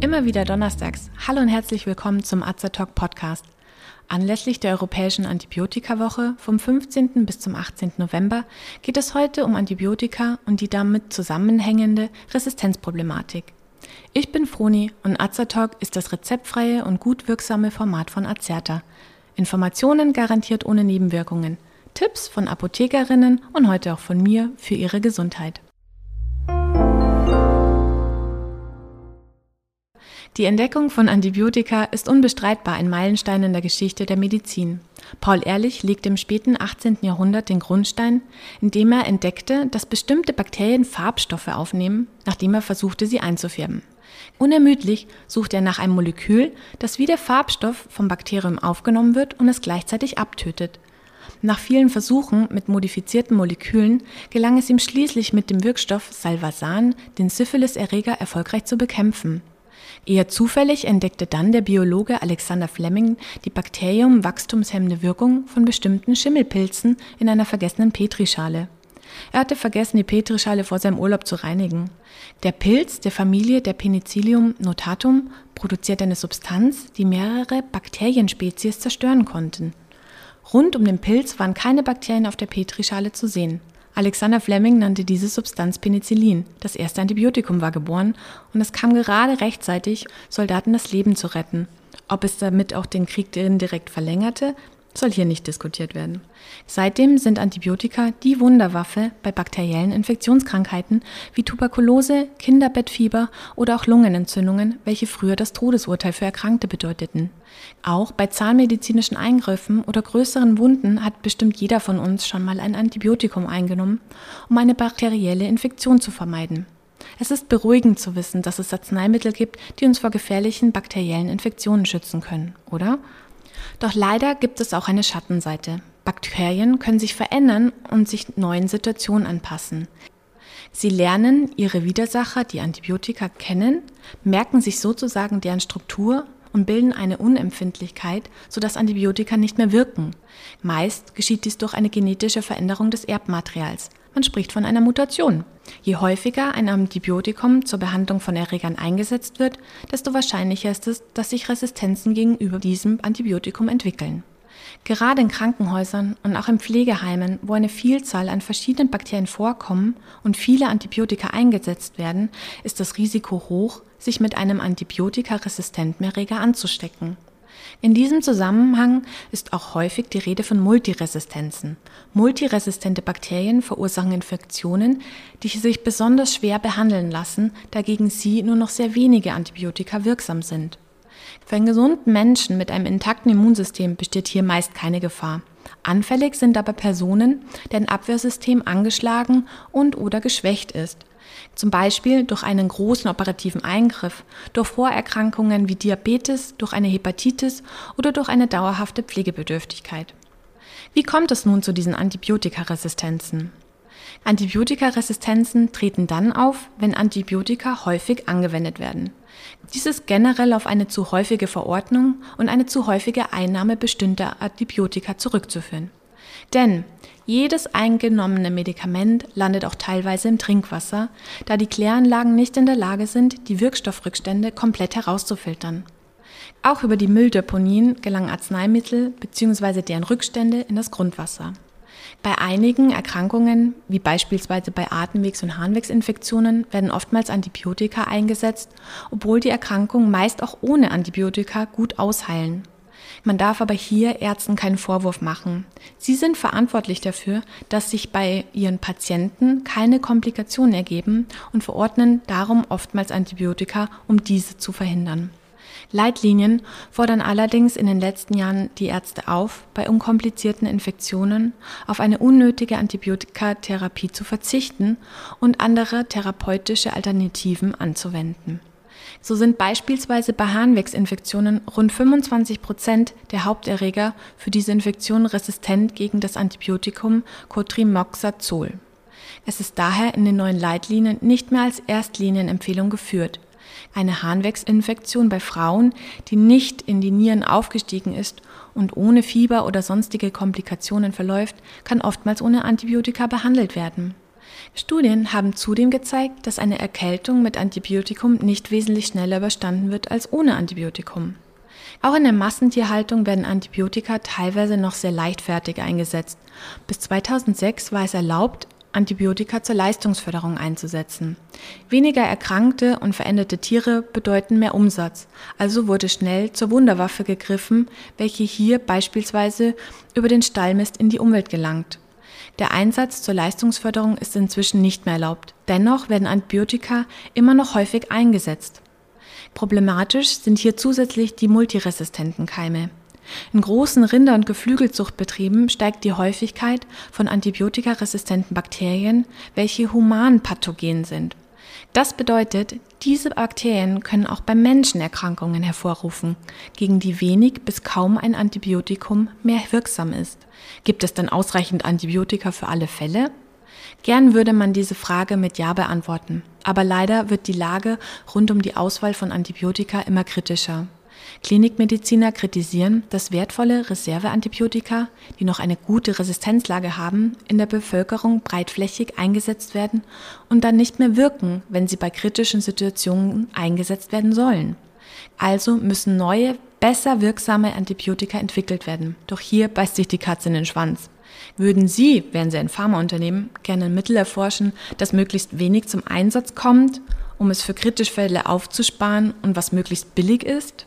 Immer wieder donnerstags. Hallo und herzlich willkommen zum Azertalk Podcast. Anlässlich der Europäischen Antibiotika-Woche vom 15. bis zum 18. November geht es heute um Antibiotika und die damit zusammenhängende Resistenzproblematik. Ich bin Froni und Azertalk ist das rezeptfreie und gut wirksame Format von Azerta. Informationen garantiert ohne Nebenwirkungen. Tipps von Apothekerinnen und heute auch von mir für ihre Gesundheit. Die Entdeckung von Antibiotika ist unbestreitbar ein Meilenstein in der Geschichte der Medizin. Paul Ehrlich legte im späten 18. Jahrhundert den Grundstein, indem er entdeckte, dass bestimmte Bakterien Farbstoffe aufnehmen, nachdem er versuchte, sie einzufärben. Unermüdlich sucht er nach einem Molekül, das wie der Farbstoff vom Bakterium aufgenommen wird und es gleichzeitig abtötet. Nach vielen Versuchen mit modifizierten Molekülen gelang es ihm schließlich mit dem Wirkstoff Salvasan, den Syphilis-Erreger erfolgreich zu bekämpfen. Eher zufällig entdeckte dann der Biologe Alexander Fleming die bakteriumwachstumshemmende Wirkung von bestimmten Schimmelpilzen in einer vergessenen Petrischale. Er hatte vergessen, die Petrischale vor seinem Urlaub zu reinigen. Der Pilz der Familie der Penicillium notatum produziert eine Substanz, die mehrere Bakterienspezies zerstören konnten. Rund um den Pilz waren keine Bakterien auf der Petrischale zu sehen. Alexander Fleming nannte diese Substanz Penicillin. Das erste Antibiotikum war geboren und es kam gerade rechtzeitig, Soldaten das Leben zu retten. Ob es damit auch den Krieg direkt verlängerte, soll hier nicht diskutiert werden. Seitdem sind Antibiotika die Wunderwaffe bei bakteriellen Infektionskrankheiten wie Tuberkulose, Kinderbettfieber oder auch Lungenentzündungen, welche früher das Todesurteil für Erkrankte bedeuteten. Auch bei zahnmedizinischen Eingriffen oder größeren Wunden hat bestimmt jeder von uns schon mal ein Antibiotikum eingenommen, um eine bakterielle Infektion zu vermeiden. Es ist beruhigend zu wissen, dass es Arzneimittel gibt, die uns vor gefährlichen bakteriellen Infektionen schützen können, oder? Doch leider gibt es auch eine Schattenseite. Bakterien können sich verändern und sich neuen Situationen anpassen. Sie lernen ihre Widersacher, die Antibiotika, kennen, merken sich sozusagen deren Struktur und bilden eine Unempfindlichkeit, sodass Antibiotika nicht mehr wirken. Meist geschieht dies durch eine genetische Veränderung des Erbmaterials. Man spricht von einer Mutation. Je häufiger ein Antibiotikum zur Behandlung von Erregern eingesetzt wird, desto wahrscheinlicher ist es, dass sich Resistenzen gegenüber diesem Antibiotikum entwickeln. Gerade in Krankenhäusern und auch in Pflegeheimen, wo eine Vielzahl an verschiedenen Bakterien vorkommen und viele Antibiotika eingesetzt werden, ist das Risiko hoch, sich mit einem antibiotikaresistenten Erreger anzustecken. In diesem Zusammenhang ist auch häufig die Rede von Multiresistenzen. Multiresistente Bakterien verursachen Infektionen, die sich besonders schwer behandeln lassen, dagegen sie nur noch sehr wenige Antibiotika wirksam sind. Für einen gesunden Menschen mit einem intakten Immunsystem besteht hier meist keine Gefahr. Anfällig sind aber Personen, deren Abwehrsystem angeschlagen und oder geschwächt ist. Zum Beispiel durch einen großen operativen Eingriff, durch Vorerkrankungen wie Diabetes, durch eine Hepatitis oder durch eine dauerhafte Pflegebedürftigkeit. Wie kommt es nun zu diesen Antibiotikaresistenzen? Antibiotikaresistenzen treten dann auf, wenn Antibiotika häufig angewendet werden. Dies ist generell auf eine zu häufige Verordnung und eine zu häufige Einnahme bestimmter Antibiotika zurückzuführen. Denn jedes eingenommene Medikament landet auch teilweise im Trinkwasser, da die Kläranlagen nicht in der Lage sind, die Wirkstoffrückstände komplett herauszufiltern. Auch über die Mülldeponien gelangen Arzneimittel bzw. deren Rückstände in das Grundwasser. Bei einigen Erkrankungen, wie beispielsweise bei Atemwegs- und Harnwegsinfektionen, werden oftmals Antibiotika eingesetzt, obwohl die Erkrankungen meist auch ohne Antibiotika gut ausheilen. Man darf aber hier Ärzten keinen Vorwurf machen. Sie sind verantwortlich dafür, dass sich bei ihren Patienten keine Komplikationen ergeben und verordnen darum oftmals Antibiotika, um diese zu verhindern. Leitlinien fordern allerdings in den letzten Jahren die Ärzte auf, bei unkomplizierten Infektionen auf eine unnötige Antibiotikatherapie zu verzichten und andere therapeutische Alternativen anzuwenden. So sind beispielsweise bei Harnwegsinfektionen rund 25 Prozent der Haupterreger für diese Infektion resistent gegen das Antibiotikum Cotrimoxazol. Es ist daher in den neuen Leitlinien nicht mehr als Erstlinienempfehlung geführt. Eine Harnwegsinfektion bei Frauen, die nicht in die Nieren aufgestiegen ist und ohne Fieber oder sonstige Komplikationen verläuft, kann oftmals ohne Antibiotika behandelt werden. Studien haben zudem gezeigt, dass eine Erkältung mit Antibiotikum nicht wesentlich schneller überstanden wird als ohne Antibiotikum. Auch in der Massentierhaltung werden Antibiotika teilweise noch sehr leichtfertig eingesetzt. Bis 2006 war es erlaubt, Antibiotika zur Leistungsförderung einzusetzen. Weniger erkrankte und veränderte Tiere bedeuten mehr Umsatz, also wurde schnell zur Wunderwaffe gegriffen, welche hier beispielsweise über den Stallmist in die Umwelt gelangt. Der Einsatz zur Leistungsförderung ist inzwischen nicht mehr erlaubt. Dennoch werden Antibiotika immer noch häufig eingesetzt. Problematisch sind hier zusätzlich die multiresistenten Keime. In großen Rinder- und Geflügelzuchtbetrieben steigt die Häufigkeit von antibiotikaresistenten Bakterien, welche humanpathogen sind. Das bedeutet, diese Bakterien können auch beim Menschen Erkrankungen hervorrufen, gegen die wenig bis kaum ein Antibiotikum mehr wirksam ist. Gibt es dann ausreichend Antibiotika für alle Fälle? Gern würde man diese Frage mit Ja beantworten, aber leider wird die Lage rund um die Auswahl von Antibiotika immer kritischer. Klinikmediziner kritisieren, dass wertvolle Reserveantibiotika, die noch eine gute Resistenzlage haben, in der Bevölkerung breitflächig eingesetzt werden und dann nicht mehr wirken, wenn sie bei kritischen Situationen eingesetzt werden sollen. Also müssen neue, besser wirksame Antibiotika entwickelt werden. Doch hier beißt sich die Katze in den Schwanz. Würden Sie, wären Sie ein Pharmaunternehmen, gerne ein Mittel erforschen, das möglichst wenig zum Einsatz kommt, um es für kritische Fälle aufzusparen und was möglichst billig ist?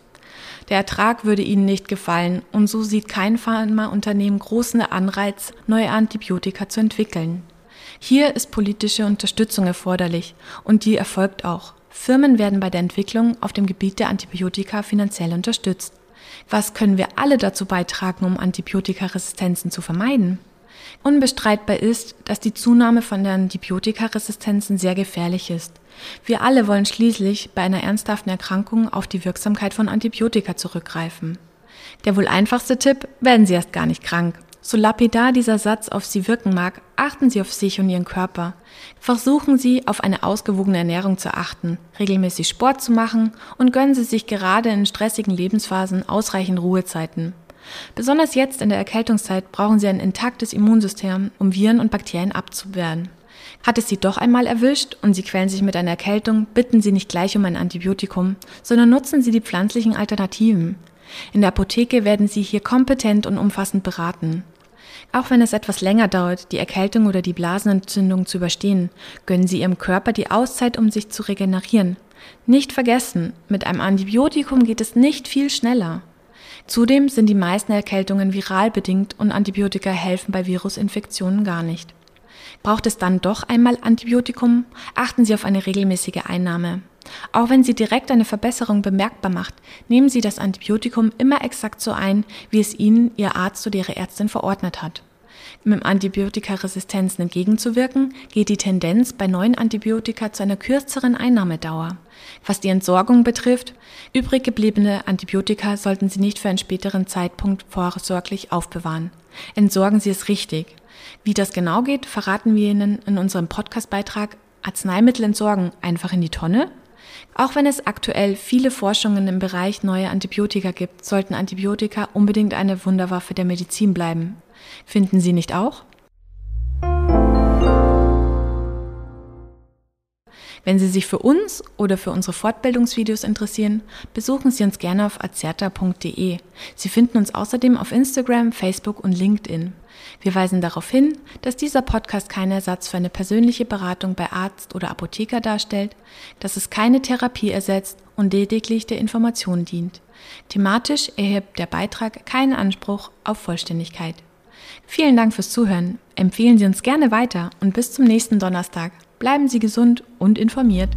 Der Ertrag würde ihnen nicht gefallen und so sieht kein Pharmaunternehmen großen Anreiz, neue Antibiotika zu entwickeln. Hier ist politische Unterstützung erforderlich und die erfolgt auch. Firmen werden bei der Entwicklung auf dem Gebiet der Antibiotika finanziell unterstützt. Was können wir alle dazu beitragen, um Antibiotikaresistenzen zu vermeiden? Unbestreitbar ist, dass die Zunahme von der Antibiotikaresistenzen sehr gefährlich ist. Wir alle wollen schließlich bei einer ernsthaften Erkrankung auf die Wirksamkeit von Antibiotika zurückgreifen. Der wohl einfachste Tipp, werden Sie erst gar nicht krank. So lapidar dieser Satz auf Sie wirken mag, achten Sie auf sich und Ihren Körper. Versuchen Sie, auf eine ausgewogene Ernährung zu achten, regelmäßig Sport zu machen und gönnen Sie sich gerade in stressigen Lebensphasen ausreichend Ruhezeiten. Besonders jetzt in der Erkältungszeit brauchen Sie ein intaktes Immunsystem, um Viren und Bakterien abzuwehren. Hat es Sie doch einmal erwischt und Sie quälen sich mit einer Erkältung, bitten Sie nicht gleich um ein Antibiotikum, sondern nutzen Sie die pflanzlichen Alternativen. In der Apotheke werden Sie hier kompetent und umfassend beraten. Auch wenn es etwas länger dauert, die Erkältung oder die Blasenentzündung zu überstehen, gönnen Sie Ihrem Körper die Auszeit, um sich zu regenerieren. Nicht vergessen, mit einem Antibiotikum geht es nicht viel schneller. Zudem sind die meisten Erkältungen viral bedingt und Antibiotika helfen bei Virusinfektionen gar nicht. Braucht es dann doch einmal Antibiotikum, achten Sie auf eine regelmäßige Einnahme. Auch wenn sie direkt eine Verbesserung bemerkbar macht, nehmen Sie das Antibiotikum immer exakt so ein, wie es Ihnen Ihr Arzt oder Ihre Ärztin verordnet hat. Um Antibiotikaresistenzen entgegenzuwirken, geht die Tendenz bei neuen Antibiotika zu einer kürzeren Einnahmedauer. Was die Entsorgung betrifft, übrig gebliebene Antibiotika sollten Sie nicht für einen späteren Zeitpunkt vorsorglich aufbewahren. Entsorgen Sie es richtig. Wie das genau geht, verraten wir Ihnen in unserem Podcastbeitrag Arzneimittel entsorgen einfach in die Tonne? Auch wenn es aktuell viele Forschungen im Bereich neuer Antibiotika gibt, sollten Antibiotika unbedingt eine Wunderwaffe der Medizin bleiben. Finden Sie nicht auch? Wenn Sie sich für uns oder für unsere Fortbildungsvideos interessieren, besuchen Sie uns gerne auf azerta.de. Sie finden uns außerdem auf Instagram, Facebook und LinkedIn. Wir weisen darauf hin, dass dieser Podcast kein Ersatz für eine persönliche Beratung bei Arzt oder Apotheker darstellt, dass es keine Therapie ersetzt und lediglich der Information dient. Thematisch erhebt der Beitrag keinen Anspruch auf Vollständigkeit. Vielen Dank fürs Zuhören. Empfehlen Sie uns gerne weiter und bis zum nächsten Donnerstag. Bleiben Sie gesund und informiert.